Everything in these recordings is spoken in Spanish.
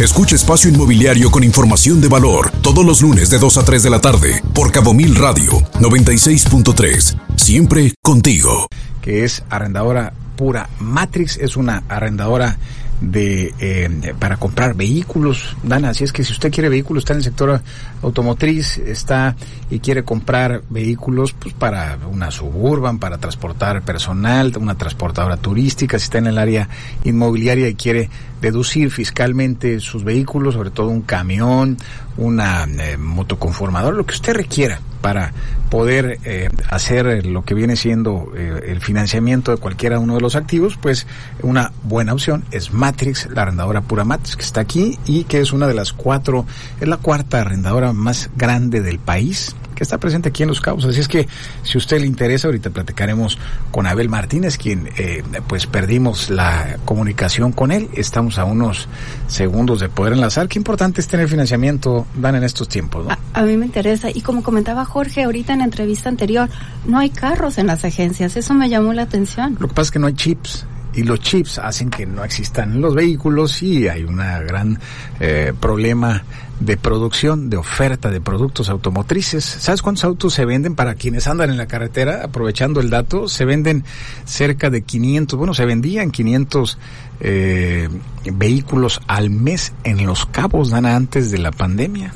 Escucha Espacio Inmobiliario con información de valor todos los lunes de 2 a 3 de la tarde por Cabo Mil Radio 96.3. Siempre contigo. Que es arrendadora pura. Matrix es una arrendadora de eh, para comprar vehículos, Dana, así es que si usted quiere vehículos, está en el sector automotriz, está y quiere comprar vehículos pues para una suburban, para transportar personal, una transportadora turística, si está en el área inmobiliaria y quiere deducir fiscalmente sus vehículos, sobre todo un camión, una eh, motoconformadora, lo que usted requiera para poder eh, hacer lo que viene siendo eh, el financiamiento de cualquiera uno de los activos, pues una buena opción es Matrix, la arrendadora pura Matrix, que está aquí y que es una de las cuatro, es la cuarta arrendadora más grande del país está presente aquí en Los Cabos. Así es que si usted le interesa, ahorita platicaremos con Abel Martínez, quien eh, pues perdimos la comunicación con él. Estamos a unos segundos de poder enlazar. Qué importante es tener financiamiento, Dan, en estos tiempos. A, a, mí me interesa. Y como comentaba Jorge ahorita en la entrevista anterior, no hay carros en las agencias. Eso me llamó la atención. Lo que pasa es que no hay chips y los chips hacen que no existan los vehículos y hay un gran eh, problema de producción, de oferta de productos automotrices. ¿Sabes cuántos autos se venden para quienes andan en la carretera? Aprovechando el dato, se venden cerca de 500, bueno, se vendían 500 eh, vehículos al mes en Los Cabos, Dana, antes de la pandemia.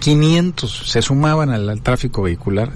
500 se sumaban al tráfico vehicular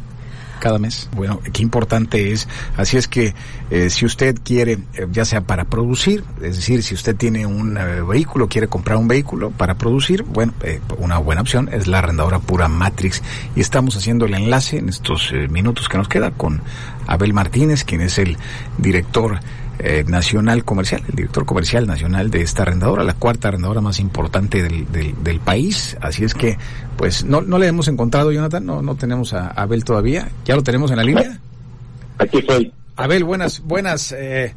cada mes. Bueno, qué importante es. Así es que eh, si usted quiere, eh, ya sea para producir, es decir, si usted tiene un eh, vehículo, quiere comprar un vehículo para producir, bueno, una buena opción es la arrendadora pura Matrix. Y estamos haciendo el enlace en estos minutos que nos queda con Abel Martínez, quien es el director eh, nacional comercial, el director comercial nacional de esta arrendadora, la cuarta arrendadora más importante del, del, país. Así es que, pues, no, no le hemos encontrado, Jonathan, no, no tenemos a Abel todavía. ¿Ya lo tenemos en la línea? Aquí estoy. Abel, buenas, buenas eh,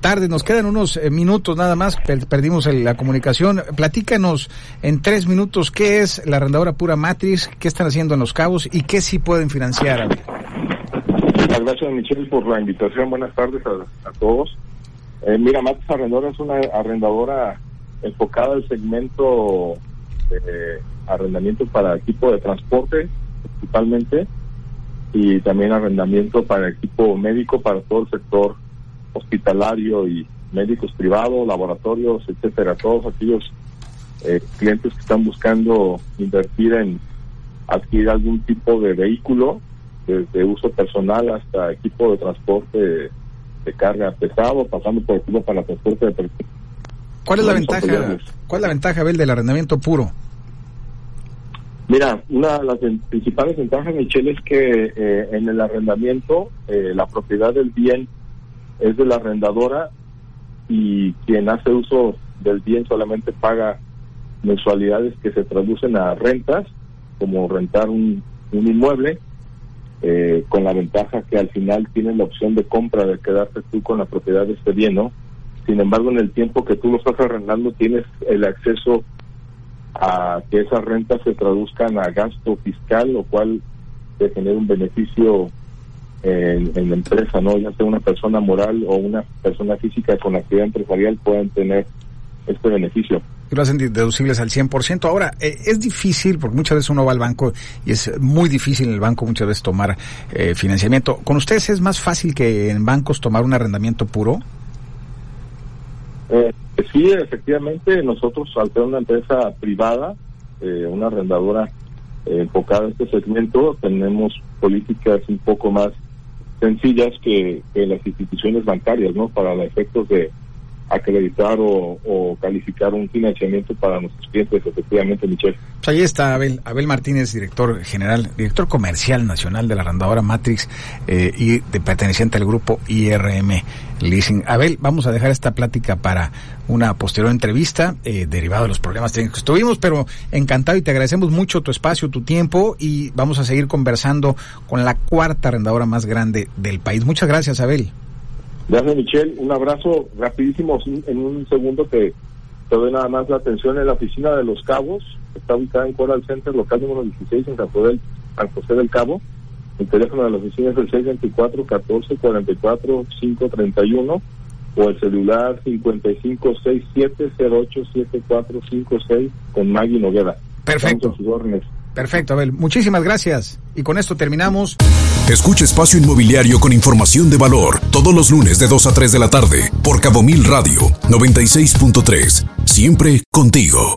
tardes. Nos quedan unos eh, minutos nada más, perdimos la comunicación. Platícanos en tres minutos qué es la arrendadora Pura Matrix, qué están haciendo en Los Cabos y qué sí pueden financiar, Abel gracias Michelle por la invitación. Buenas tardes a, todos. Eh, mira, Matis Arrendadora es una arrendadora enfocada al segmento de arrendamiento para equipo de transporte, principalmente, y también arrendamiento para equipo médico para todo el sector hospitalario y médicos privados, laboratorios, etcétera, todos aquellos eh, clientes que están buscando invertir en adquirir algún tipo de vehículo desde uso personal hasta equipo de transporte de carga pesado, pasando por equipo para transporte de personas. ¿Cuál es la ventaja? ¿Cuál es la ventaja, Abel, del arrendamiento puro? Mira, una de las principales ventajas, Michelle, es que eh, en el arrendamiento eh, la propiedad del bien es de la arrendadora y quien hace uso del bien solamente paga mensualidades que se traducen a rentas, como rentar un, un inmueble, eh, con la ventaja que al final tienes la opción de compra, de quedarte tú con la propiedad de este bien, ¿no? Sin embargo, en el tiempo que tú lo estás arrendando, tienes el acceso a que esas rentas se traduzcan a gasto fiscal, lo cual te genera un beneficio en, en, la empresa, ¿no? Ya sea una persona moral o una persona física con actividad empresarial pueden tener este beneficio y lo hacen deducibles al 100%. Ahora, eh, es difícil, porque muchas veces uno va al banco y es muy difícil en el banco muchas veces tomar eh, financiamiento. ¿Con ustedes es más fácil que en bancos tomar un arrendamiento puro? Eh, sí, efectivamente, nosotros al ser una empresa privada, una arrendadora enfocada en este segmento, tenemos políticas un poco más sencillas que, que las instituciones bancarias, ¿no? Para los efectos de acreditar o, calificar un financiamiento para nuestros clientes, efectivamente, Michelle. Pues ahí está Abel, Abel Martínez, director general, director comercial nacional de la arrendadora Matrix eh, y de, perteneciente al grupo IRM Leasing. Abel, vamos a dejar esta plática para una posterior entrevista, eh, derivado de los problemas técnicos que tuvimos, pero encantado y te agradecemos mucho tu espacio, tu tiempo y vamos a seguir conversando con la cuarta arrendadora más grande del país. Muchas gracias, Abel. Gracias, Michelle. Un abrazo rapidísimo. En un segundo te, te doy nada más la atención en la oficina de Los Cabos. Está ubicada en Coral Center, local número 16, en San José, San José del Cabo. El teléfono de la oficina es el 624-1444-531. o el celular 5567087456 con Maggie Noguera. Perfecto. Perfecto, Abel. Muchísimas gracias. Y con esto terminamos. Escucha Espacio Inmobiliario con información de valor todos los lunes de 2 a 3 de la tarde por Cabo Mil Radio 96.3. Siempre contigo.